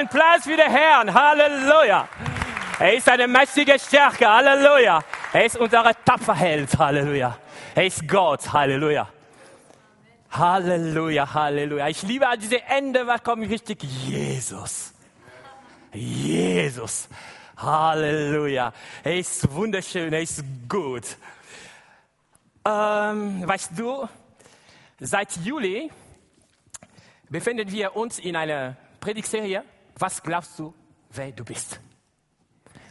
einen Platz für den Herrn. Halleluja. Er ist eine mächtige Stärke. Halleluja. Er ist unser Tapferheld. Halleluja. Er ist Gott. Halleluja. Halleluja, Halleluja. Ich liebe an diese Ende, was kommt richtig? Jesus. Jesus. Halleluja. Er ist wunderschön, er ist gut. Ähm, weißt du, seit Juli befinden wir uns in einer Predigtserie. Was glaubst du, wer du bist?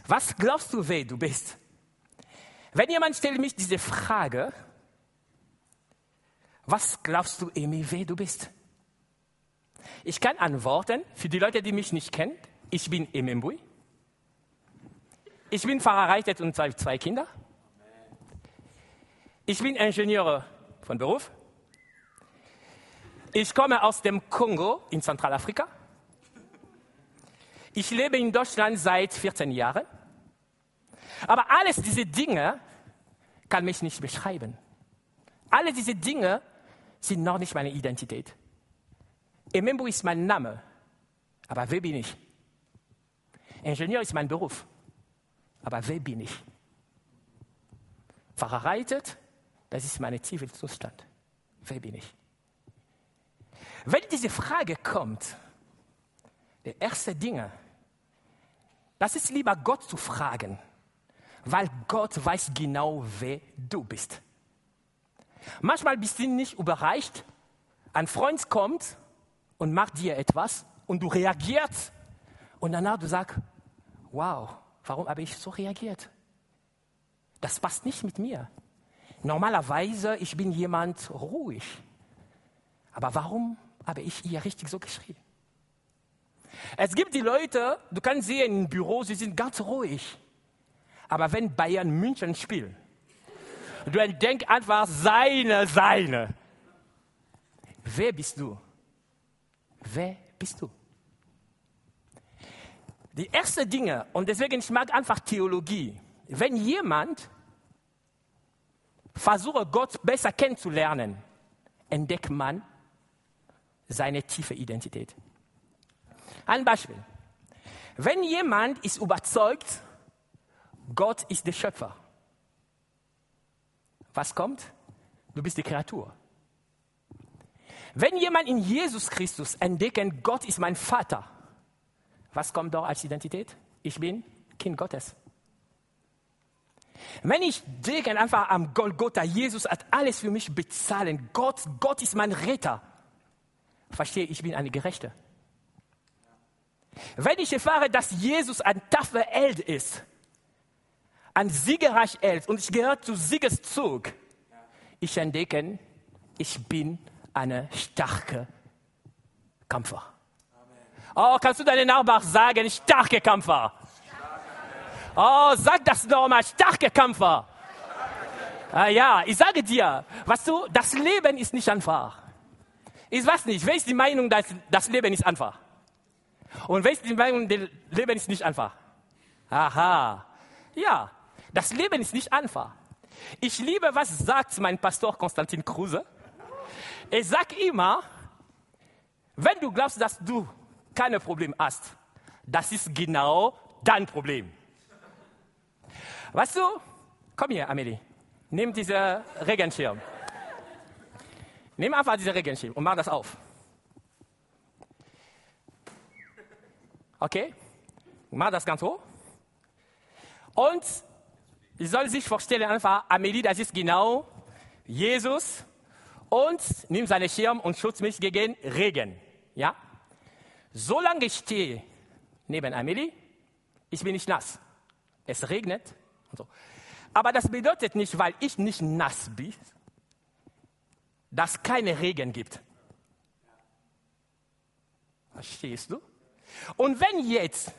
Was glaubst du, wer du bist? Wenn jemand stellt mich diese Frage, was glaubst du, Emi, wer du bist? Ich kann antworten, für die Leute, die mich nicht kennen, ich bin Emembui. Ich bin verheiratet und zwei, zwei Kinder. Ich bin Ingenieur von Beruf. Ich komme aus dem Kongo in Zentralafrika. Ich lebe in Deutschland seit 14 Jahren. Aber alles diese Dinge kann mich nicht beschreiben. Alle diese Dinge sind noch nicht meine Identität. Emembu ist mein Name, aber wer bin ich? Ingenieur ist mein Beruf, aber wer bin ich? Verheiratet, das ist mein Zivilzustand. Wer bin ich? Wenn diese Frage kommt, der erste Dinge, das ist lieber Gott zu fragen, weil Gott weiß genau, wer du bist. Manchmal bist du nicht überreicht, ein Freund kommt und macht dir etwas und du reagierst und danach du sagst, wow, warum habe ich so reagiert? Das passt nicht mit mir. Normalerweise, ich bin jemand ruhig. Aber warum habe ich hier richtig so geschrieben? Es gibt die Leute, du kannst sehen im Büro, sie sind ganz ruhig. Aber wenn Bayern München spielt, Du entdenkst einfach seine, seine. Wer bist du? Wer bist du? Die ersten Dinge, und deswegen ich mag einfach Theologie. Wenn jemand versucht, Gott besser kennenzulernen, entdeckt man seine tiefe Identität. Ein Beispiel. Wenn jemand ist überzeugt, Gott ist der Schöpfer, was kommt? Du bist die Kreatur. Wenn jemand in Jesus Christus entdeckt, Gott ist mein Vater, was kommt dort als Identität? Ich bin Kind Gottes. Wenn ich denke einfach am Golgotha, Jesus hat alles für mich bezahlen. Gott, Gott ist mein Retter. Verstehe, ich bin eine Gerechte. Wenn ich erfahre, dass Jesus ein taffer Held ist, ein siegerreich hält und ich gehöre zu Siegeszug, ich entdecke, ich bin eine starke Kämpfer. Oh, kannst du deinen Nachbarn sagen, starke Kämpfer? Oh, sag das nochmal, starke Kämpfer. Ah, ja, ich sage dir, weißt du, das Leben ist nicht einfach. Ich weiß nicht, wer ist die Meinung, dass das Leben ist einfach? Und die Meinung, das Leben ist nicht einfach? Aha. Ja, das Leben ist nicht einfach. Ich liebe, was sagt mein Pastor Konstantin Kruse. Er sagt immer, wenn du glaubst, dass du keine Probleme hast, das ist genau dein Problem. Weißt du, komm hier, Amelie, nimm diesen Regenschirm. Nimm einfach diesen Regenschirm und mach das auf. Okay? Mach das ganz hoch. Und ich soll sich vorstellen, einfach, Amelie, das ist genau Jesus und nimmt seinen Schirm und schützt mich gegen Regen. Ja? Solange ich stehe neben Amelie, ich bin nicht nass. Es regnet so. Aber das bedeutet nicht, weil ich nicht nass bin, dass keine Regen gibt. Verstehst du? Und wenn jetzt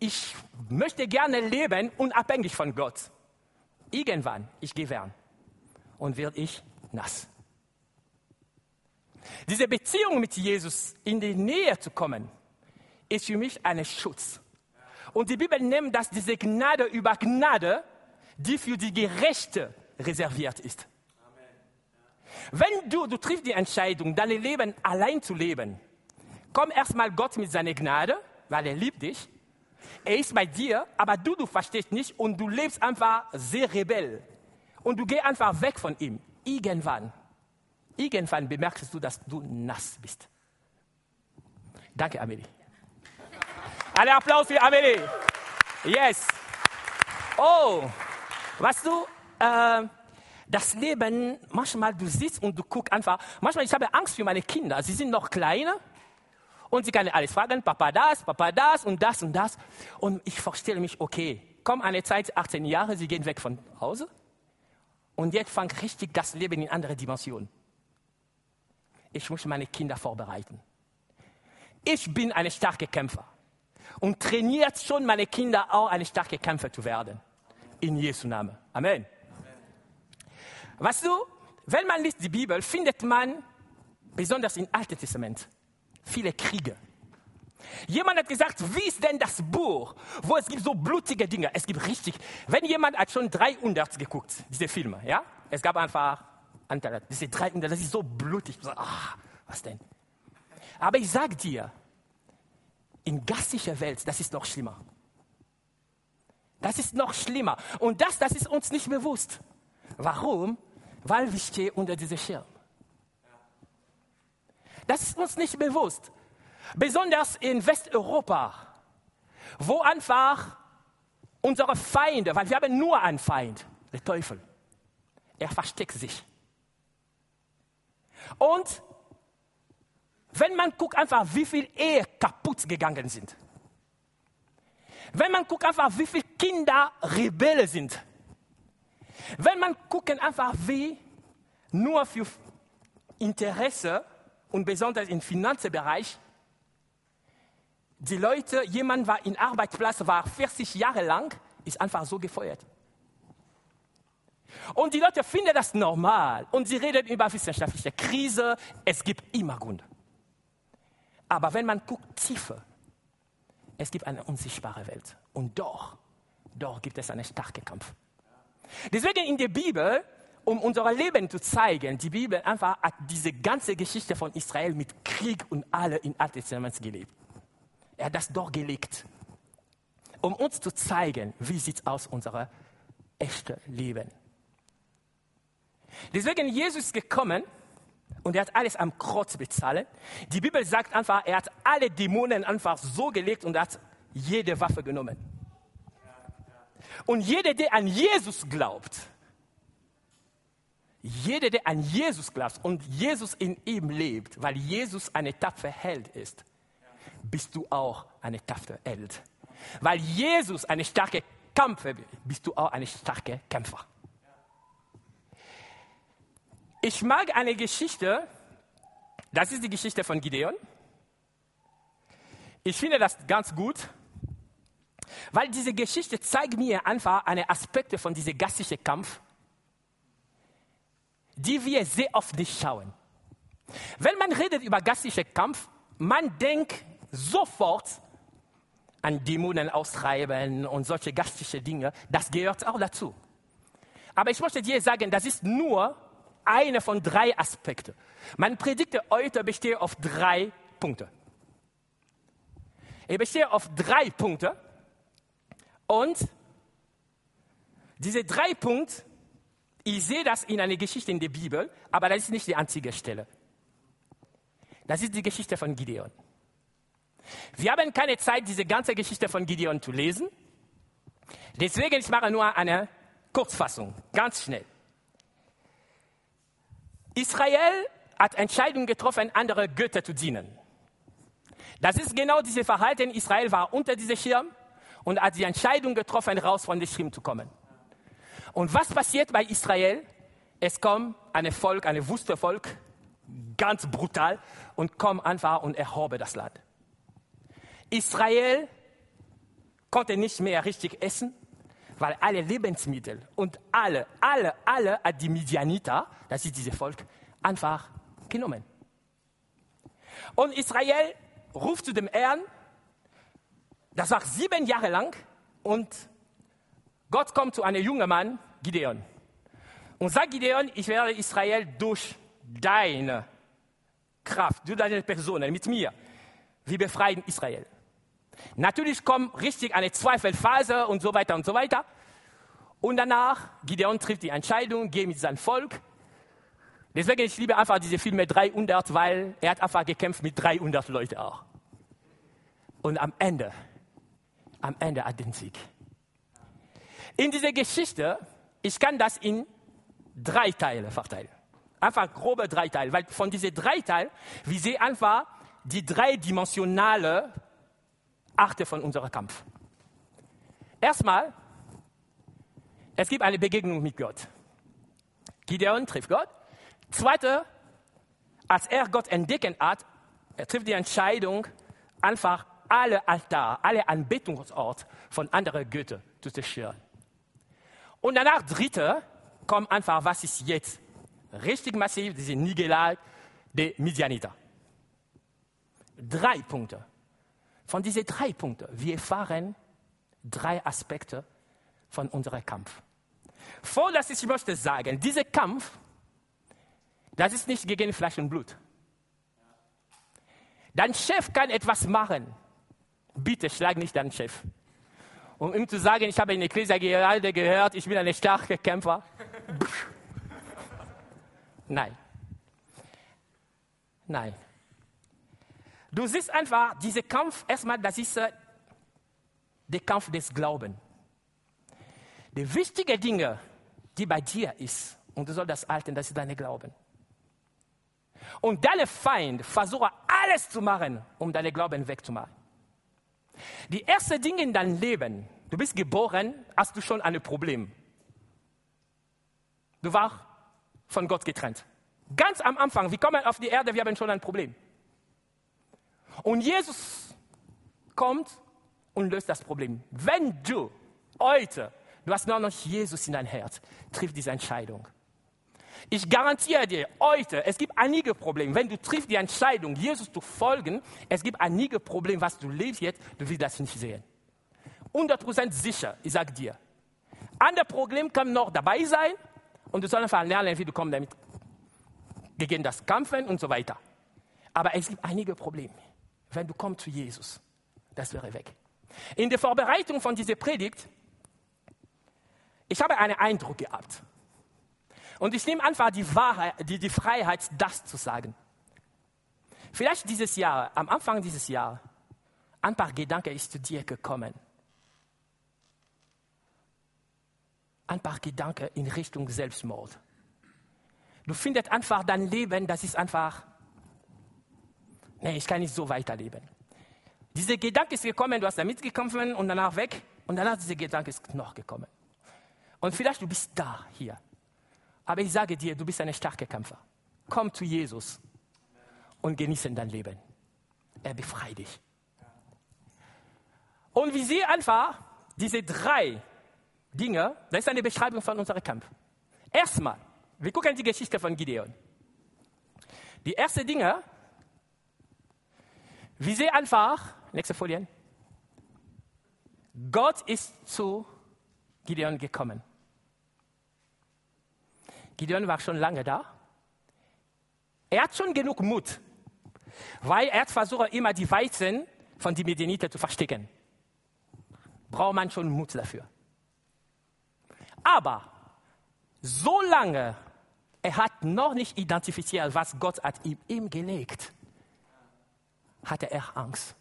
ich möchte gerne leben unabhängig von Gott. Irgendwann, ich gehe werden und werde ich nass. Diese Beziehung mit Jesus in die Nähe zu kommen, ist für mich ein Schutz. Und die Bibel nennt das diese Gnade über Gnade, die für die Gerechte reserviert ist. Wenn du, du triffst die Entscheidung, dein Leben allein zu leben, komm erstmal Gott mit seiner Gnade weil er liebt dich. Er ist bei dir, aber du, du verstehst nicht und du lebst einfach sehr rebell. Und du gehst einfach weg von ihm. Irgendwann, irgendwann bemerkst du, dass du nass bist. Danke, Amelie. Alle Applaus für Amelie. Yes. Oh, weißt du, äh, das Leben, manchmal du sitzt und du guckst einfach, manchmal ich habe Angst für meine Kinder, sie sind noch kleiner und sie können alles fragen, Papa das, Papa das und das und das. Und ich vorstelle mich, okay, komm eine Zeit, 18 Jahre, sie gehen weg von Hause und jetzt fängt richtig das Leben in andere Dimensionen. Ich muss meine Kinder vorbereiten. Ich bin ein starker Kämpfer und trainiert schon meine Kinder auch, eine starke Kämpfer zu werden. In Jesu Namen. Amen. Weißt du, wenn man liest die Bibel, findet man, besonders im Alten Testament, viele Kriege. Jemand hat gesagt, wie ist denn das Buch, wo es gibt so blutige Dinge? Es gibt richtig. Wenn jemand hat schon 300 geguckt, diese Filme, ja? Es gab einfach diese 300, das ist so blutig. So, ah, was denn? Aber ich sag dir, in gastlicher Welt, das ist noch schlimmer. Das ist noch schlimmer. Und das, das ist uns nicht bewusst. Warum? Weil wir stehen unter diesem Schirm. Das ist uns nicht bewusst. Besonders in Westeuropa, wo einfach unsere Feinde, weil wir haben nur einen Feind, der Teufel. Er versteckt sich. Und wenn man guckt einfach, wie viele Ehen kaputt gegangen sind. Wenn man guckt einfach, wie viele Kinder Rebellen sind. Wenn man guckt einfach, wie nur für Interesse und besonders im Finanzbereich die Leute, jemand war in Arbeitsplatz, war 40 Jahre lang, ist einfach so gefeuert. Und die Leute finden das normal und sie reden über wissenschaftliche Krise. Es gibt immer Gründe. Aber wenn man guckt tiefer, es gibt eine unsichtbare Welt. Und doch, doch gibt es einen starken Kampf. Deswegen in der Bibel, um unser Leben zu zeigen, die Bibel einfach hat diese ganze Geschichte von Israel mit Krieg und alle in Alten Testament gelebt. Er hat das doch gelegt, um uns zu zeigen, wie sieht aus unser echtes Leben. Deswegen Jesus ist gekommen, und er hat alles am Kreuz bezahlt. Die Bibel sagt einfach, er hat alle Dämonen einfach so gelegt und hat jede Waffe genommen. Und jeder, der an Jesus glaubt, jeder, der an Jesus glaubt und Jesus in ihm lebt, weil Jesus eine tapfere Held ist, bist du auch eine tapfere Held. Weil Jesus eine starke Kämpfer bist du auch eine starke Kämpfer. Ich mag eine Geschichte, das ist die Geschichte von Gideon. Ich finde das ganz gut, weil diese Geschichte zeigt mir einfach eine Aspekte von diesem gastlichen Kampf, die wir sehr oft nicht schauen. Wenn man redet über gastlichen Kampf, man denkt sofort an Dämonen austreiben und solche gastliche Dinge. Das gehört auch dazu. Aber ich möchte dir sagen, das ist nur eine von drei Aspekten. Mein Predigt heute besteht auf drei Punkte. Er besteht auf drei Punkte und diese drei Punkte, ich sehe das in einer Geschichte in der Bibel, aber das ist nicht die einzige Stelle. Das ist die Geschichte von Gideon. Wir haben keine Zeit, diese ganze Geschichte von Gideon zu lesen. Deswegen ich mache nur eine Kurzfassung, ganz schnell. Israel hat Entscheidungen getroffen, andere Götter zu dienen. Das ist genau dieses Verhalten. Israel war unter diesem Schirm und hat die Entscheidung getroffen, raus von dem Schirm zu kommen. Und was passiert bei Israel? Es kommt ein Volk, ein Wustervolk, ganz brutal, und kommt einfach und erhobe das Land. Israel konnte nicht mehr richtig essen, weil alle Lebensmittel und alle, alle, alle hat die Midianiter, das ist dieses Volk, einfach genommen. Und Israel ruft zu dem Herrn, das war sieben Jahre lang, und Gott kommt zu einem jungen Mann, Gideon, und sagt Gideon, ich werde Israel durch deine Kraft, durch deine Person, mit mir, wir befreien Israel. Natürlich kommt richtig eine Zweifelphase und so weiter und so weiter. Und danach, Gideon trifft die Entscheidung, geht mit seinem Volk. Deswegen, ich liebe einfach diese Filme 300, weil er hat einfach gekämpft mit 300 Leuten auch. Und am Ende, am Ende hat den Sieg. In dieser Geschichte, ich kann das in drei Teile verteilen. Einfach grobe drei Teile, weil von diesen drei Teilen, wir sehen einfach die dreidimensionale Art von unserem Kampf. Erstmal, es gibt eine Begegnung mit Gott. Gideon trifft Gott. Zweite, als er Gott entdecken hat, er trifft die Entscheidung, einfach alle Altar, alle Anbetungsorte von anderen Göttern zu zerstören. Und danach dritte, kommt einfach, was ist jetzt richtig massiv, diese Niederlage der Midianiter. Drei Punkte. Von diesen drei Punkten, wir erfahren drei Aspekte von unserem Kampf. Vor dass ich möchte sagen, dieser Kampf, das ist nicht gegen Fleisch und Blut. Dein Chef kann etwas machen. Bitte schlag nicht deinen Chef. Um ihm zu sagen, ich habe in der Krise gerade gehört, ich bin ein starker Kämpfer. Nein. Nein. Du siehst einfach, dieser Kampf, erstmal, das ist äh, der Kampf des Glaubens. Die wichtigen Dinge, die bei dir ist, und du sollst das halten, das ist dein Glauben. Und deine Feind versucht alles zu machen, um deinen Glauben wegzumachen. Die ersten Dinge in deinem Leben, du bist geboren, hast du schon ein Problem. Du warst von Gott getrennt. Ganz am Anfang, wir kommen auf die Erde, wir haben schon ein Problem. Und Jesus kommt und löst das Problem. Wenn du heute, du hast noch nicht Jesus in dein Herz, triff diese Entscheidung. Ich garantiere dir, heute, es gibt einige Probleme. Wenn du triffst die Entscheidung, Jesus zu folgen, es gibt einige Probleme, was du lebst jetzt, du wirst das nicht sehen. 100% sicher, ich sage dir. Andere Probleme können noch dabei sein, und du sollst einfach lernen, wie du kommst damit gegen das Kämpfen und so weiter. Aber es gibt einige Probleme. Wenn du kommst zu Jesus, das wäre weg. In der Vorbereitung von dieser Predigt, ich habe einen Eindruck gehabt. Und ich nehme einfach die, Wahrheit, die, die Freiheit, das zu sagen. Vielleicht dieses Jahr, am Anfang dieses Jahres, ein paar Gedanken ist zu dir gekommen. ein paar Gedanken in Richtung Selbstmord. Du findest einfach dein Leben, das ist einfach, nee, ich kann nicht so weiterleben. Dieser Gedanke ist gekommen, du hast damit gekämpft und danach weg und danach dieser Gedanke ist noch gekommen. Und vielleicht du bist da hier. Aber ich sage dir, du bist ein starker Kämpfer. Komm zu Jesus und genieße dein Leben. Er befreit dich. Und wie sie einfach diese drei Dinge, das ist eine Beschreibung von unserem Kampf. Erstmal, wir gucken die Geschichte von Gideon. Die ersten Dinge, wir sehen einfach, nächste Folie, Gott ist zu Gideon gekommen. Gideon war schon lange da. Er hat schon genug Mut, weil er versucht, immer die Weizen von den Medianiten zu verstecken. Braucht man schon Mut dafür. Aber solange er hat noch nicht identifiziert, was Gott hat ihm gelegt, hatte er Angst.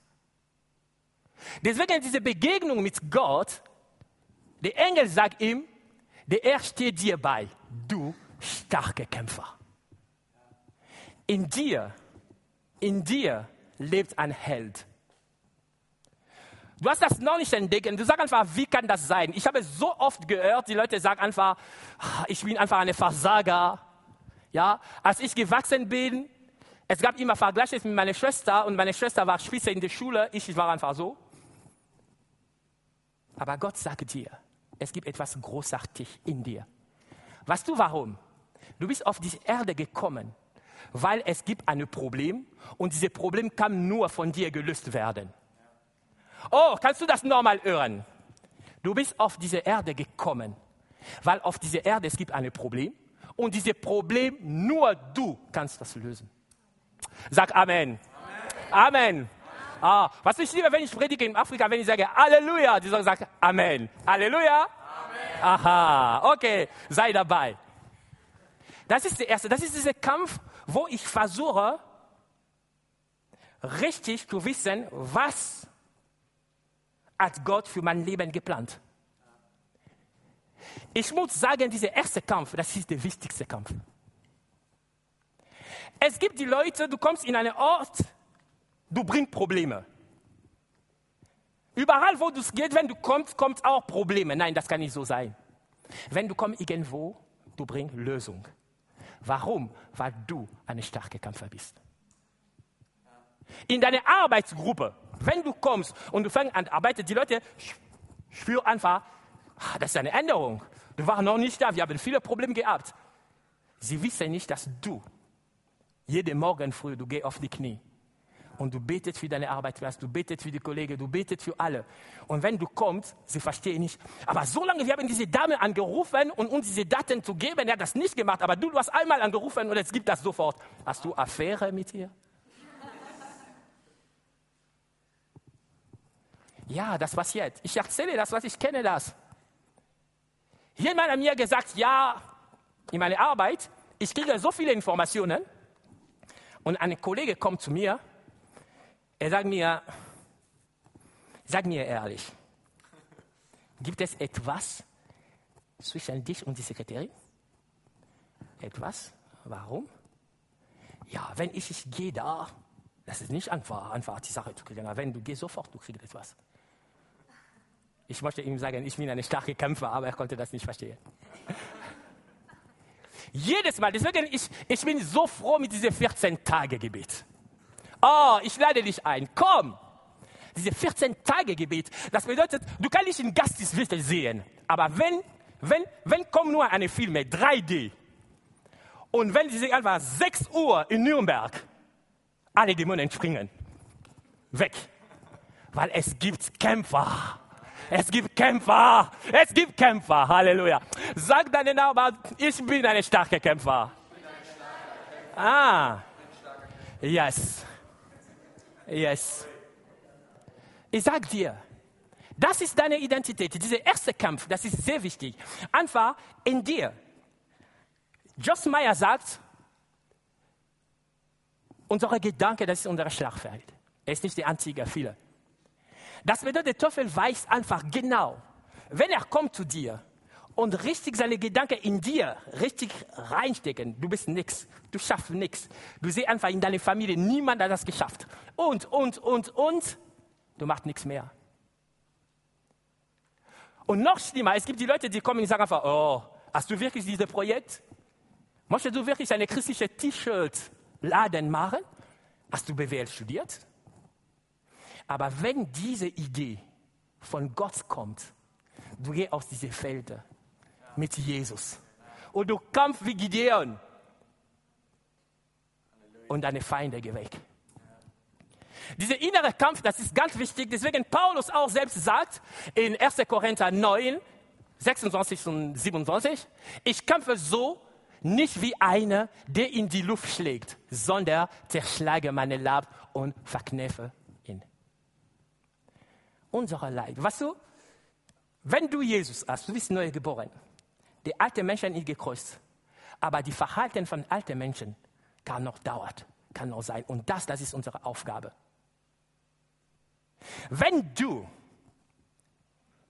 Deswegen diese Begegnung mit Gott, der Engel sagt ihm, der er steht dir bei, du starke Kämpfer. In dir, in dir lebt ein Held. Du hast das noch nicht entdeckt. Du sagst einfach, wie kann das sein? Ich habe so oft gehört, die Leute sagen einfach, ah, ich bin einfach ein Versager. Ja, als ich gewachsen bin, es gab immer Vergleiche mit meiner Schwester und meine Schwester war Spitze in der Schule, ich war einfach so. Aber Gott sagt dir, es gibt etwas großartig in dir. Weißt du warum? Du bist auf diese Erde gekommen, weil es gibt ein Problem und dieses Problem kann nur von dir gelöst werden. Oh, kannst du das nochmal hören? Du bist auf diese Erde gekommen, weil auf dieser Erde es gibt ein Problem und dieses Problem nur du kannst das lösen. Sag Amen. Amen. Amen. Ah, was ich liebe, wenn ich predige in Afrika, wenn ich sage Halleluja, die sagen Amen. Halleluja. Amen. Aha, okay, sei dabei. Das ist der erste, das ist dieser Kampf, wo ich versuche, richtig zu wissen, was hat Gott für mein Leben geplant. Ich muss sagen, dieser erste Kampf, das ist der wichtigste Kampf. Es gibt die Leute, du kommst in einen Ort, du bringst Probleme. Überall, wo du gehst, wenn du kommst, kommt auch Probleme. Nein, das kann nicht so sein. Wenn du kommst irgendwo, du bringst Lösung. Warum? Weil du ein starker Kämpfer bist. In deiner Arbeitsgruppe, wenn du kommst und du fängst an zu arbeiten, die Leute spüren einfach, ah, das ist eine Änderung. Du warst noch nicht da, wir haben viele Probleme gehabt. Sie wissen nicht, dass du jeden Morgen früh, du gehst auf die Knie und du betest für deine Arbeitsplatz, du betest für die Kollegen, du betest für alle. Und wenn du kommst, sie verstehen nicht. Aber solange wir haben diese Dame angerufen und uns diese Daten zu geben, er hat das nicht gemacht, aber du, du hast einmal angerufen und es gibt das sofort. Hast du Affäre mit ihr? Ja, das passiert. Ich erzähle das, was ich kenne das. Jemand hat mir gesagt, ja, in meiner Arbeit, ich kriege so viele Informationen und ein Kollege kommt zu mir er sagt mir, sag mir ehrlich, gibt es etwas zwischen dich und die Sekretärin? Etwas? Warum? Ja, wenn ich, ich gehe da, das ist nicht einfach, einfach die Sache zu kriegen. Aber wenn du gehst sofort, du kriegst etwas. Ich möchte ihm sagen, ich bin eine starke Kämpfer, aber er konnte das nicht verstehen. Jedes Mal, deswegen ich, ich bin so froh mit diesem 14 Tage Gebet. Oh, ich lade dich ein. Komm. Diese 14 Tage Gebet, das bedeutet, du kannst nicht in Geisteswelt sehen. Aber wenn, wenn, wenn kommt nur eine Filme, 3D, und wenn sie einfach 6 Uhr in Nürnberg, alle Dämonen springen. Weg. Weil es gibt Kämpfer. Es gibt Kämpfer. Es gibt Kämpfer. Halleluja. Sag deinen Nachbarn, ich bin ein starker Kämpfer. Ah. Yes. Yes. Ich sag dir, das ist deine Identität. Dieser erste Kampf, das ist sehr wichtig. Einfach in dir. Joss Meyer sagt, unsere Gedanken, das ist unser Schlagfeld. Er ist nicht der einzige, viele. Das bedeutet, der Teufel weiß einfach genau, wenn er kommt zu dir und richtig seine Gedanken in dir richtig reinstecken. Du bist nichts, du schaffst nichts. Du siehst einfach in deiner Familie, niemand hat das geschafft. Und, und, und, und, du machst nichts mehr. Und noch schlimmer, es gibt die Leute, die kommen und sagen einfach, oh, hast du wirklich dieses Projekt? Möchtest du wirklich eine christliche T-Shirt-Laden machen? Hast du BWL studiert? Aber wenn diese Idee von Gott kommt, du gehst aus diesen Feldern mit Jesus. Und du kämpfst wie Gideon. Und deine Feinde geh weg. Dieser innere Kampf, das ist ganz wichtig. Deswegen Paulus auch selbst sagt in 1. Korinther 9, 26 und 27, ich kämpfe so, nicht wie einer, der in die Luft schlägt, sondern zerschlage meine Lab und verkneffe ihn. Unser Leid. Weißt du, wenn du Jesus hast, du bist neu geboren, die alten Menschen ist gekreuzt. Aber die Verhalten von alten Menschen kann noch dauern, kann noch sein. Und das, das ist unsere Aufgabe. Wenn du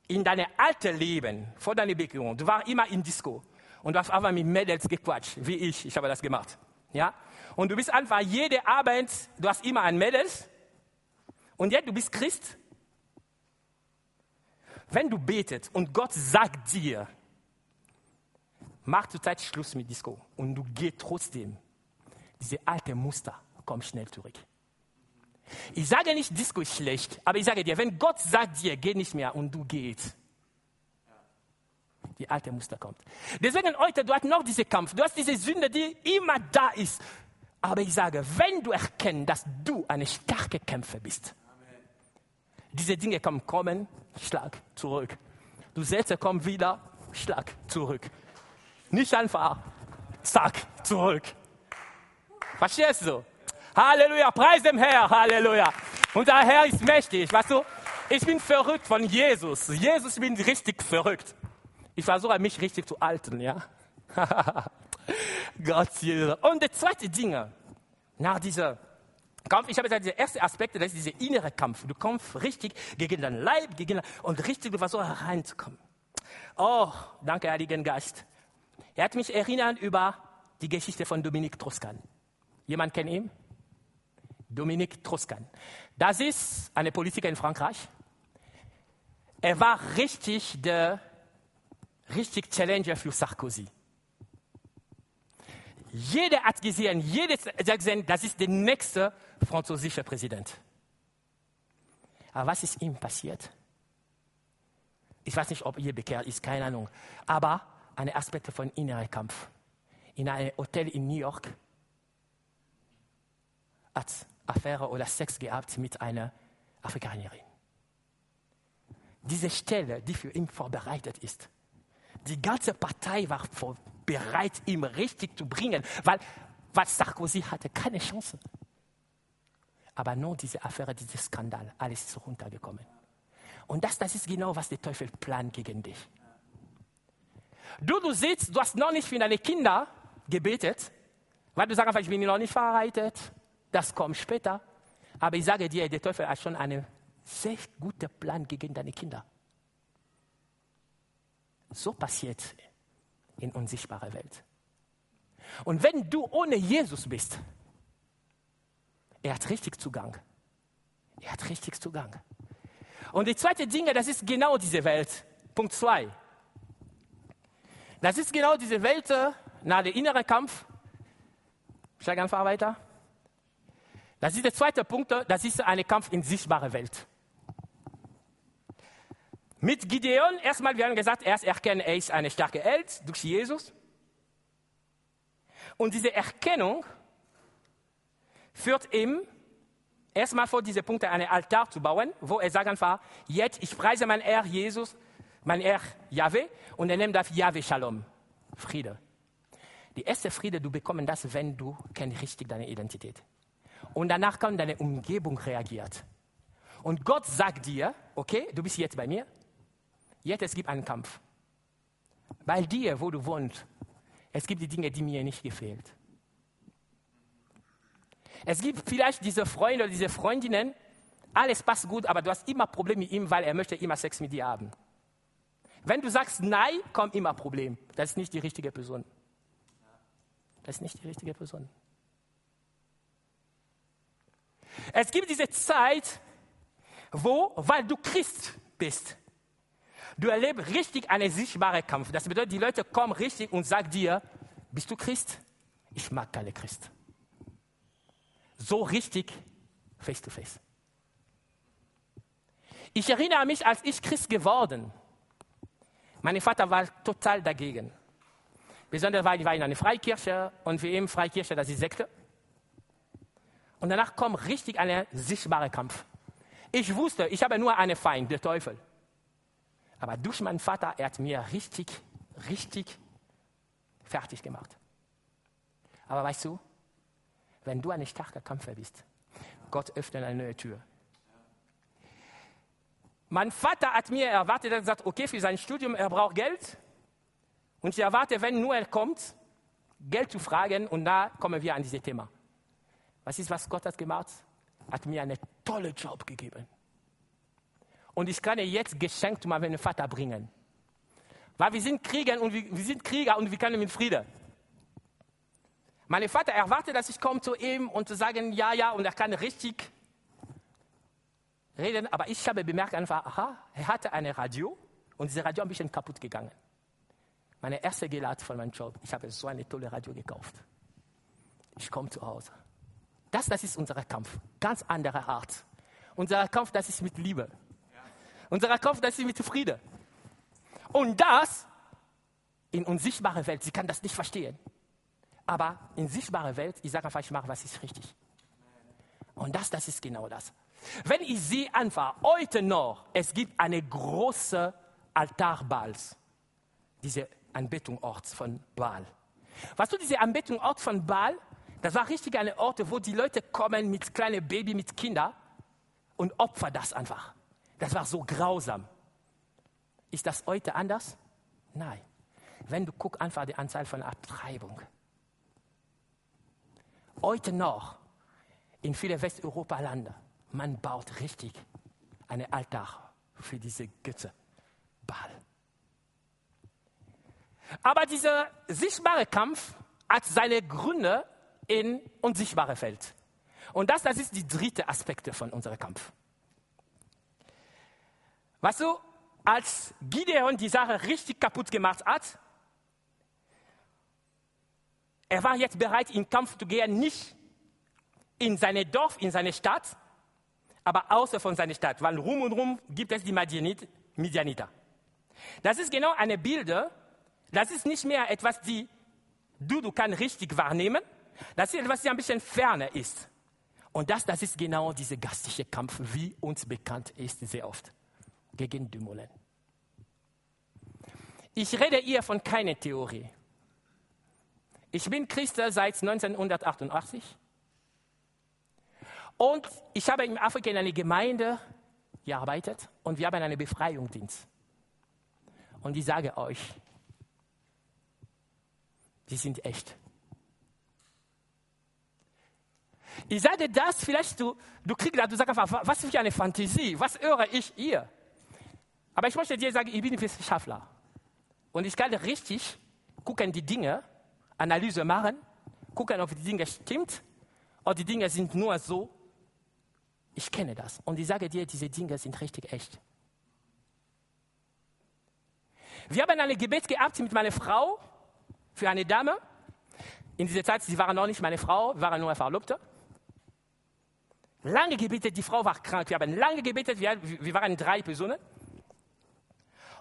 in deinem alten Leben, vor deiner Bekehrung, du warst immer in Disco und du hast einfach mit Mädels gequatscht, wie ich, ich habe das gemacht. Ja? Und du bist einfach jede Abend, du hast immer ein Mädels und jetzt du bist Christ. Wenn du betet und Gott sagt dir, mach zurzeit Schluss mit Disco und du gehst trotzdem. Diese alte Muster kommen schnell zurück. Ich sage nicht, Disco ist schlecht, aber ich sage dir, wenn Gott sagt dir, geh nicht mehr und du gehst, die alte Muster kommt. Deswegen heute, du hast noch diesen Kampf, du hast diese Sünde, die immer da ist. Aber ich sage, wenn du erkennst, dass du eine starke Kämpfer bist, Amen. diese Dinge kommen, kommen, Schlag zurück. Du Sätze kommen wieder, Schlag zurück. Nicht einfach, zack, zurück. Verstehst du? Halleluja, preis dem Herr, Halleluja. Unser Herr ist mächtig, weißt du? Ich bin verrückt von Jesus. Jesus, ich bin richtig verrückt. Ich versuche mich richtig zu halten, ja? Gott, Jesus. Und der zweite Ding, nach dieser Kampf, ich habe gesagt, der erste Aspekt, das ist dieser innere Kampf. Du kämpfst richtig gegen deinen Leib, gegen und richtig, du versuchst reinzukommen. Oh, danke, Heiligen Geist. Er hat mich erinnert über die Geschichte von Dominique Troscan. Jemand kennt ihn? Dominique Troscan. Das ist eine Politiker in Frankreich. Er war richtig der richtig Challenger für Sarkozy. Jeder hat gesehen, jeder hat gesehen, das ist der nächste französische Präsident. Aber was ist ihm passiert? Ich weiß nicht, ob ihr bekehrt ist, keine Ahnung. Aber eine Aspekte von innerer Kampf. In einem Hotel in New York hat Affäre oder Sex gehabt mit einer Afrikanerin. Diese Stelle, die für ihn vorbereitet ist, die ganze Partei war bereit, ihn richtig zu bringen, weil, weil Sarkozy hatte keine Chance. Aber nur diese Affäre, dieser Skandal, alles ist runtergekommen. Und das, das ist genau, was der Teufel plant gegen dich. Du, du sitzt, du hast noch nicht für deine Kinder gebetet, weil du sagst ich bin noch nicht verheiratet, das kommt später. Aber ich sage dir, der Teufel hat schon einen sehr guten Plan gegen deine Kinder. So passiert in unsichtbarer Welt. Und wenn du ohne Jesus bist, er hat richtig Zugang. Er hat richtig Zugang. Und die zweite Dinge, das ist genau diese Welt. Punkt zwei. Das ist genau diese Welt nach dem inneren Kampf. Steig einfach weiter. Das ist der zweite Punkt, das ist ein Kampf in sichtbarer Welt. Mit Gideon, erstmal, wir haben gesagt, erst erkennen, er ist eine starke Held durch Jesus. Und diese Erkennung führt ihm erstmal vor diese Punkte einen Altar zu bauen, wo er sagt einfach, jetzt, ich preise mein Herr Jesus, mein Herr Yahweh, und er nennt das Yahweh Shalom, Friede. Die erste Friede, du bekommst das, wenn du kennst richtig deine Identität. Und danach kann deine Umgebung reagiert. Und Gott sagt dir, okay, du bist jetzt bei mir, Jetzt es gibt einen Kampf. Bei dir, wo du wohnst, es gibt die Dinge, die mir nicht gefehlen. Es gibt vielleicht diese Freunde oder diese Freundinnen, alles passt gut, aber du hast immer Probleme mit ihm, weil er möchte immer Sex mit dir haben. Wenn du sagst nein, kommt immer Problem. Das ist nicht die richtige Person. Das ist nicht die richtige Person. Es gibt diese Zeit, wo, weil du Christ bist, Du erlebst richtig einen sichtbaren Kampf. Das bedeutet, die Leute kommen richtig und sagen dir, bist du Christ? Ich mag keine Christ. So richtig face to face. Ich erinnere mich, als ich Christ geworden, mein Vater war total dagegen. Besonders weil ich war in einer Freikirche und für ihn Freikirche, das ist Sekte. Und danach kommt richtig ein sichtbarer Kampf. Ich wusste, ich habe nur einen Feind, der Teufel. Aber durch meinen Vater, er hat mir richtig, richtig fertig gemacht. Aber weißt du, wenn du ein starker Kämpfer bist, Gott öffnet eine neue Tür. Mein Vater hat mir erwartet, er hat gesagt, okay, für sein Studium, er braucht Geld. Und ich erwarte, wenn nur er kommt, Geld zu fragen und da kommen wir an dieses Thema. Was ist, was Gott hat gemacht? Hat mir einen tollen Job gegeben. Und ich kann jetzt geschenkt meinem Vater bringen. Weil wir sind Krieger und wir, wir sind Krieger und wir können mit Frieden. Mein Vater erwartet, dass ich komme zu ihm und zu sagen, ja, ja, und er kann richtig reden. Aber ich habe bemerkt einfach, aha, er hatte ein Radio und dieses Radio ein bisschen kaputt gegangen. Meine erste Gelad von meinem Job, ich habe so eine tolle Radio gekauft. Ich komme zu Hause. Das, das ist unser Kampf. Ganz andere Art. Unser Kampf, das ist mit Liebe. Unser Kopf, das ist mit Friede. Und das in unsichtbarer Welt, sie kann das nicht verstehen. Aber in sichtbarer Welt, ich sage einfach, ich mache, was ist richtig. Und das, das ist genau das. Wenn ich sehe einfach, heute noch, es gibt eine große Altarbals, diese Anbetungsort von Baal. Weißt du, diese Anbetungsort von Baal, das war richtig eine Orte, wo die Leute kommen mit kleinen Baby, mit Kindern und opfert das einfach. Das war so grausam. Ist das heute anders? Nein. Wenn du guckst einfach die Anzahl von Abtreibungen. Heute noch in vielen Westeuropa-Ländern, man baut richtig einen Altar für diese Götze, Baal. Aber dieser sichtbare Kampf hat seine Gründe in unsichtbare Feld. Und das, das ist die dritte Aspekte von unserem Kampf. Weißt du, als Gideon die Sache richtig kaputt gemacht hat, er war jetzt bereit, in Kampf zu gehen, nicht in seine Dorf, in seine Stadt, aber außer von seiner Stadt, weil rum und rum gibt es die Midianiter. Das ist genau eine Bilder, das ist nicht mehr etwas, die du, du kannst richtig wahrnehmen, das ist etwas, das ein bisschen ferner ist. Und das, das ist genau dieser geistliche Kampf, wie uns bekannt ist, sehr oft, gegen Dämonen. Ich rede hier von keiner Theorie. Ich bin Christ seit 1988 und ich habe in Afrika in einer Gemeinde gearbeitet und wir haben einen Befreiungsdienst. Und ich sage euch, die sind echt. Ich sage das, vielleicht du, du kriegst das, du sagst einfach, was für eine Fantasie, was höre ich hier? Aber ich möchte dir sagen, ich bin Wissenschaftler. Und ich kann richtig gucken, die Dinge, Analyse machen, gucken, ob die Dinge stimmt, oder die Dinge sind nur so. Ich kenne das. Und ich sage dir, diese Dinge sind richtig echt. Wir haben ein Gebet gehabt mit meiner Frau für eine Dame. In dieser Zeit, sie waren noch nicht meine Frau, wir waren nur Verlobte. Lange gebetet, die Frau war krank. Wir haben lange gebetet, wir, wir waren drei Personen.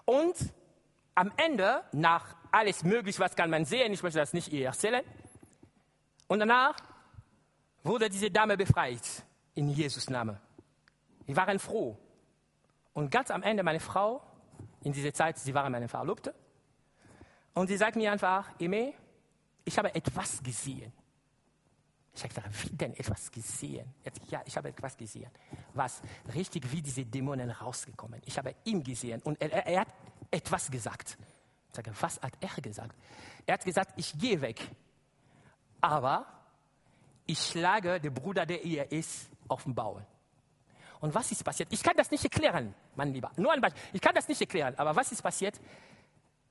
Und am Ende, nach alles Mögliche, was kann man sehen, ich möchte das nicht ihr erzählen. Und danach wurde diese Dame befreit, in Jesus Namen. Wir waren froh. Und ganz am Ende, meine Frau, in dieser Zeit, sie war meine Verlobte, und sie sagt mir einfach, Eme, ich habe etwas gesehen. Ich habe gesagt, wie denn etwas gesehen? Ja, ich habe etwas gesehen. Was richtig wie diese Dämonen rausgekommen. Ich habe ihn gesehen und er, er hat etwas gesagt. Ich sage, was hat er gesagt? Er hat gesagt, ich gehe weg. Aber ich schlage den Bruder, der ihr ist, auf den Bauern. Und was ist passiert? Ich kann das nicht erklären, mein Lieber. Nur ein Beispiel. Ich kann das nicht erklären. Aber was ist passiert?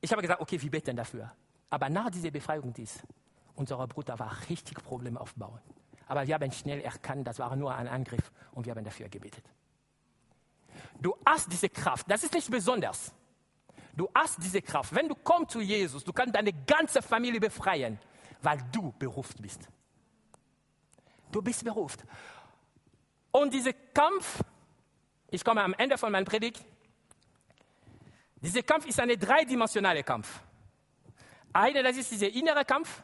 Ich habe gesagt, okay, wir beten dafür. Aber nach dieser Befreiung dies, unser Bruder war richtig Probleme aufbauen. Aber wir haben schnell erkannt, das war nur ein Angriff und wir haben dafür gebetet. Du hast diese Kraft. Das ist nicht besonders. Du hast diese Kraft. Wenn du kommst zu Jesus, du kannst deine ganze Familie befreien, weil du berufen bist. Du bist berufen. Und dieser Kampf, ich komme am Ende von meiner Predigt, dieser Kampf ist ein dreidimensionaler Kampf. Eine, das ist dieser innere Kampf.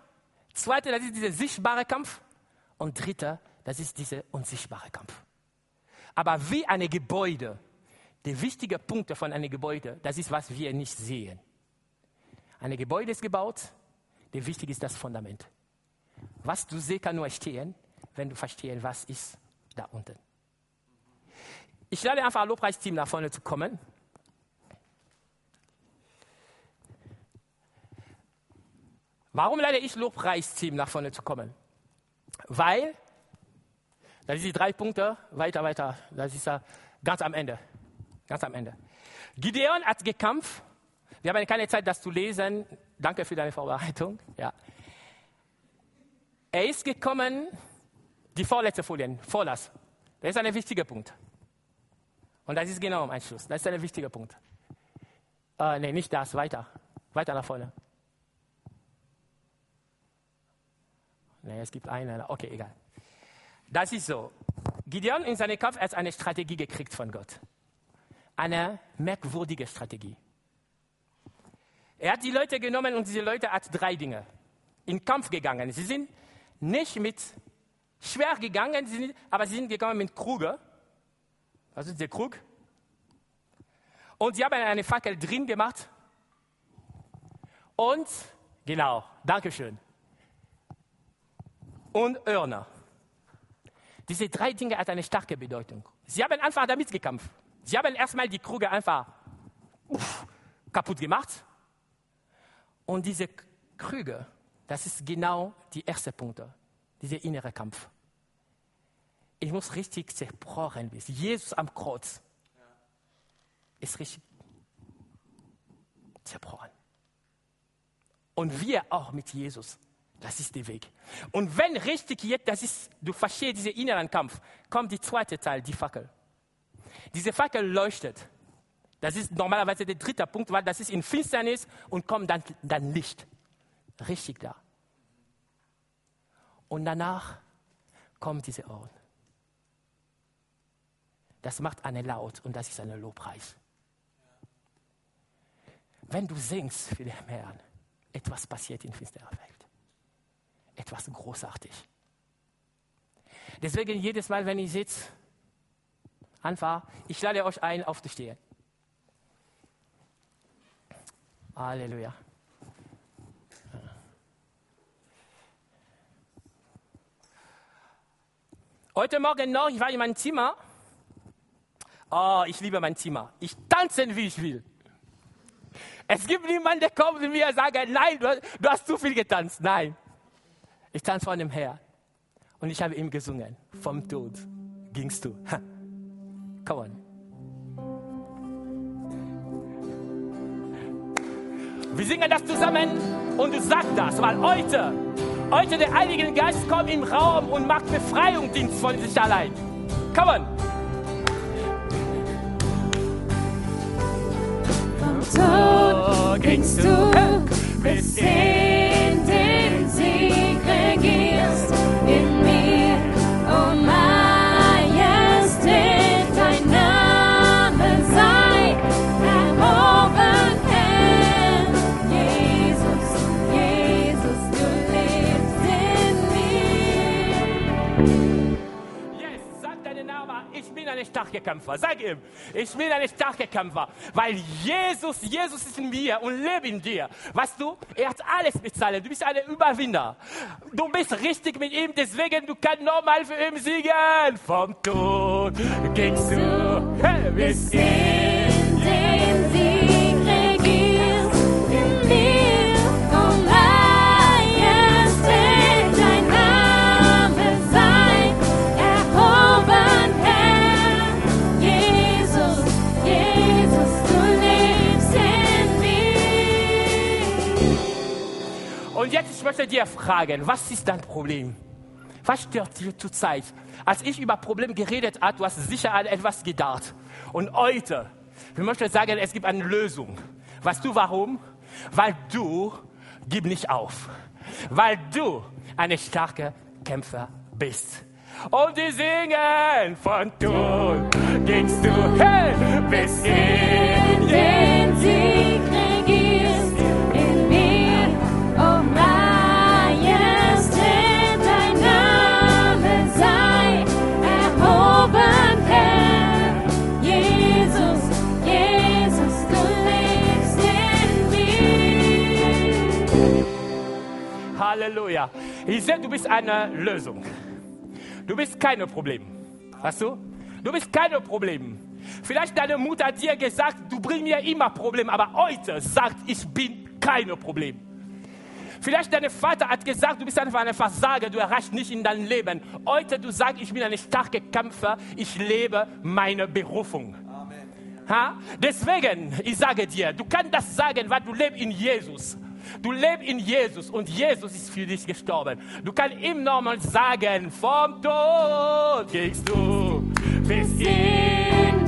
Zweite, das ist dieser sichtbare Kampf. Und dritte, das ist dieser unsichtbare Kampf. Aber wie ein Gebäude, der wichtige Punkt von einem Gebäude, das ist, was wir nicht sehen. Ein Gebäude ist gebaut, der wichtig ist das Fundament. Was du siehst, kann nur stehen, wenn du verstehst, was ist da unten. Ich lade einfach ein Lobpreisteam nach vorne zu kommen. Warum lade ich Lobpreisteam nach vorne zu kommen? Weil, das sind die drei Punkte, weiter, weiter, das ist ganz am Ende. Ganz am Ende. Gideon hat gekämpft. Wir haben keine Zeit, das zu lesen. Danke für deine Vorbereitung. Ja. Er ist gekommen, die vorletzte Folie, Vorlass. Das ist ein wichtiger Punkt. Und das ist genau mein Schluss. Das ist ein wichtiger Punkt. Äh, nee, nicht das, weiter. Weiter nach vorne. Nee, es gibt eine. Okay, egal. Das ist so. Gideon in seinem Kopf hat eine Strategie gekriegt von Gott eine merkwürdige Strategie. Er hat die Leute genommen und diese Leute hat drei Dinge. In Kampf gegangen. Sie sind nicht mit schwer gegangen, sind, aber sie sind gegangen mit Kruger. Was ist der Krug? Und sie haben eine Fackel drin gemacht. Und, genau, Dankeschön. Und Hörner. Diese drei Dinge hat eine starke Bedeutung. Sie haben einfach damit gekämpft. Sie haben erstmal die Krüge einfach uff, kaputt gemacht. Und diese Krüge, das ist genau die erste Punkte, dieser innere Kampf. Ich muss richtig zerbrochen werden. Jesus am Kreuz ist richtig zerbrochen. Und wir auch mit Jesus. Das ist der Weg. Und wenn richtig jetzt, das ist, du verstehst diesen inneren Kampf, kommt der zweite Teil, die Fackel. Diese Fackel leuchtet. Das ist normalerweise der dritte Punkt, weil das ist in Finsternis und kommt dann, dann Licht. Richtig da. Und danach kommt diese Ohren. Das macht eine Laut und das ist eine Lobpreis. Wenn du singst für den Herrn, etwas passiert in finsterer Welt. Etwas großartig. Deswegen jedes Mal, wenn ich sitze, einfach, ich lade euch ein, aufzustehen. Halleluja. Heute Morgen noch, ich war in meinem Zimmer. Oh, ich liebe mein Zimmer. Ich tanze, wie ich will. Es gibt niemanden, der kommt und mir sagt, nein, du, du hast zu viel getanzt. Nein. Ich tanze vor dem Herrn. Und ich habe ihm gesungen. Vom Tod gingst du. Ha. Come on. Wir singen das zusammen und du sagst das, weil heute, heute der Heilige Geist kommt im Raum und macht Befreiungsdienst von sich allein. Come on. Tod gingst du, bis starker Kämpfer. Sag ihm, ich bin ein starker Kämpfer, weil Jesus, Jesus ist in mir und lebt in dir. Weißt du, er hat alles bezahlt. Du bist ein Überwinder. Du bist richtig mit ihm, deswegen du kannst nochmal für ihn siegen. Vom Tod gingst du bis in den fragen, was ist dein Problem? Was stört dich zurzeit? Als ich über Probleme geredet habe, du hast sicher an etwas gedacht. Und heute, wir möchten sagen, es gibt eine Lösung. Weißt du warum? Weil du gib nicht auf. Weil du eine starke Kämpfer bist. Und die singen von Tod gingst du hey, bis in den Sieg Halleluja. Ich sehe, du bist eine Lösung. Du bist keine Problem. Weißt du? Du bist keine Problem. Vielleicht deine Mutter hat dir gesagt, du bringst mir immer Probleme, aber heute sagt, ich bin keine Problem. Vielleicht dein Vater hat gesagt, du bist einfach ein Versager, du erreichst nicht in deinem Leben. Heute du sagst, ich bin ein starker Kämpfer, ich lebe meine Berufung. Ha? Deswegen, ich sage dir, du kannst das sagen, weil du lebst in Jesus. Du lebst in Jesus und Jesus ist für dich gestorben. Du kannst ihm nochmal sagen, vom Tod gehst du bis in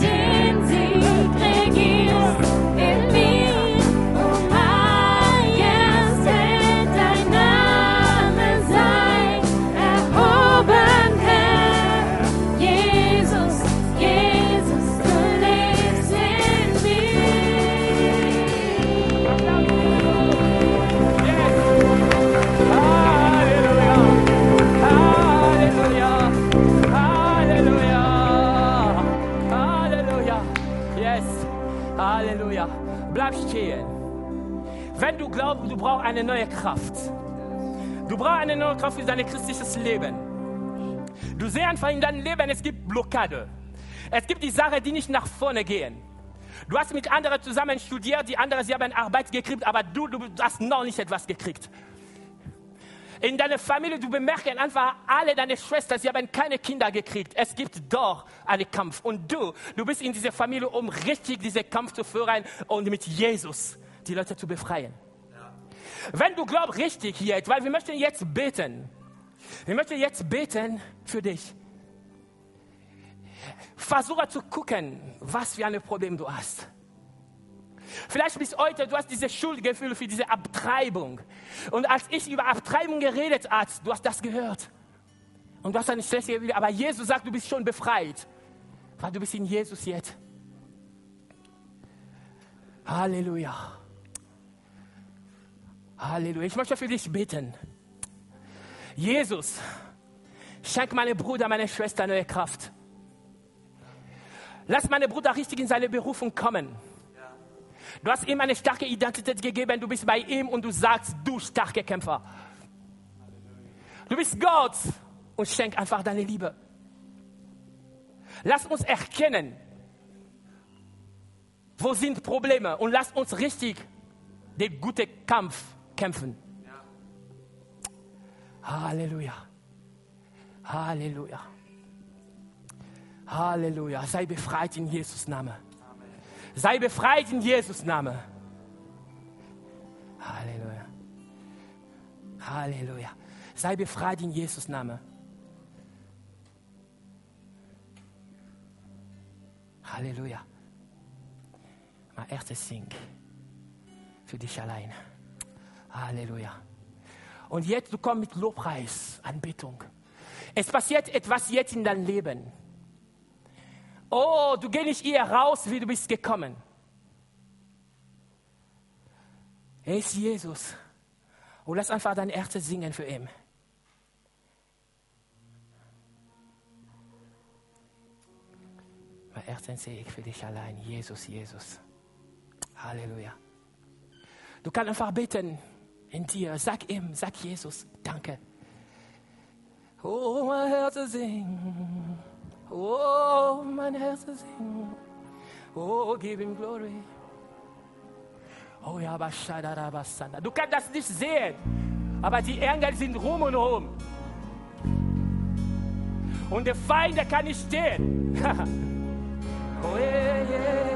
Bleib stehen. Wenn du glaubst, du brauchst eine neue Kraft. Du brauchst eine neue Kraft für dein christliches Leben. Du siehst einfach in deinem Leben, es gibt Blockade. Es gibt die Sachen, die nicht nach vorne gehen. Du hast mit anderen zusammen studiert, die anderen, sie haben Arbeit gekriegt, aber du, du hast noch nicht etwas gekriegt. In deiner Familie, du bemerkst einfach, alle deine Schwestern, sie haben keine Kinder gekriegt. Es gibt doch einen Kampf. Und du, du bist in dieser Familie, um richtig diesen Kampf zu führen und mit Jesus die Leute zu befreien. Wenn du glaubst richtig jetzt, weil wir möchten jetzt beten. Wir möchten jetzt beten für dich. Versuche zu gucken, was für ein Problem du hast. Vielleicht bis heute, du hast dieses Schuldgefühl für diese Abtreibung. Und als ich über Abtreibung geredet habe, du hast das gehört. Und du hast eine schlechte Gefühl. Aber Jesus sagt, du bist schon befreit. Weil du bist in Jesus jetzt. Halleluja. Halleluja. Ich möchte für dich beten. Jesus, schenk meinem Bruder, meiner Schwester neue Kraft. Lass meinen Bruder richtig in seine Berufung kommen. Du hast ihm eine starke Identität gegeben. Du bist bei ihm und du sagst, du starke Kämpfer. Du bist Gott und schenk einfach deine Liebe. Lass uns erkennen, wo sind Probleme und lass uns richtig den guten Kampf kämpfen. Halleluja. Halleluja. Halleluja. Sei befreit in Jesus' Name. Sei befreit in Jesus' Name. Halleluja. Halleluja. Sei befreit in Jesus' Name. Halleluja. Mein erstes Sing für dich allein. Halleluja. Und jetzt, du kommst mit Lobpreis, Anbetung. Es passiert etwas jetzt in deinem Leben. Oh, du gehst nicht hier raus, wie du bist gekommen. Er ist Jesus. Und lass einfach dein Herz singen für ihn. Mein Herz sehe ich für dich allein. Jesus, Jesus. Halleluja. Du kannst einfach beten in dir. Sag ihm, sag Jesus, danke. Oh, mein Herz singt. Oh, mein Herz singt. Oh, give him glory. Oh ja, Bashadarabassanda. Du kannst das nicht sehen, aber die Engel sind rum und rum. Und der Feind, der kann nicht stehen. oh, yeah, yeah.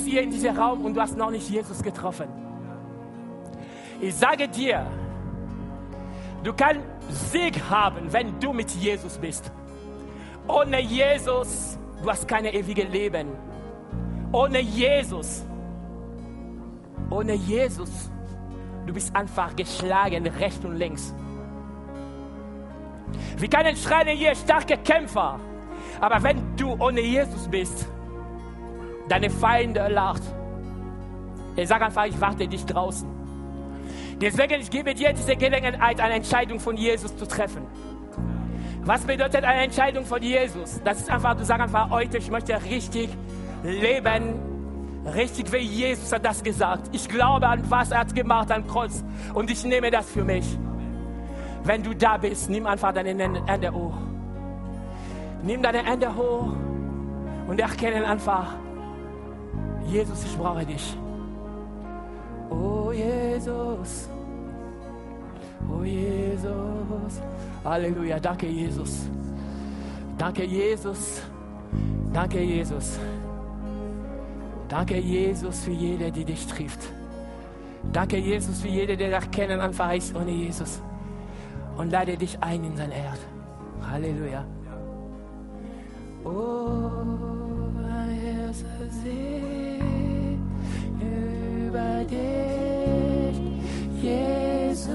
Bist hier in diesem Raum und du hast noch nicht Jesus getroffen. Ich sage dir, du kannst Sieg haben, wenn du mit Jesus bist. Ohne Jesus, du hast kein ewiges Leben. Ohne Jesus, ohne Jesus, du bist einfach geschlagen rechts und links. Wir können schreien hier starke Kämpfer, aber wenn du ohne Jesus bist, deine Feinde lacht. Er sagt einfach, ich warte dich draußen. Deswegen, ich gebe dir diese Gelegenheit, eine Entscheidung von Jesus zu treffen. Was bedeutet eine Entscheidung von Jesus? Das ist einfach, du sagst einfach heute, ich möchte richtig leben Richtig wie Jesus hat das gesagt. Ich glaube an was er hat gemacht am Kreuz und ich nehme das für mich. Wenn du da bist, nimm einfach deine Hände hoch. Nimm deine Hände hoch und erkenne einfach, Jesus, ich brauche dich. Oh Jesus. Oh Jesus. Halleluja. Danke, Jesus. Danke, Jesus. Danke, Jesus. Danke, Jesus, für jede, die dich trifft. Danke, Jesus, für jede, der erkennen einfach ist ohne Jesus. Und lade dich ein in sein Erd. Halleluja. Oh, mein Herz singt über dich, Jesus,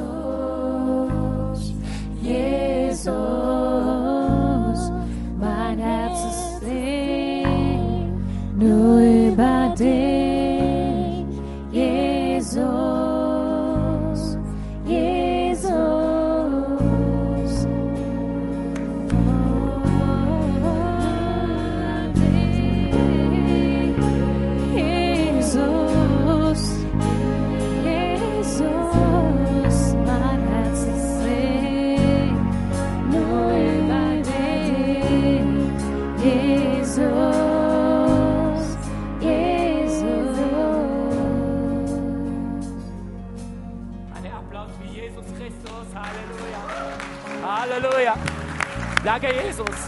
Jesus, Danke, Jesus.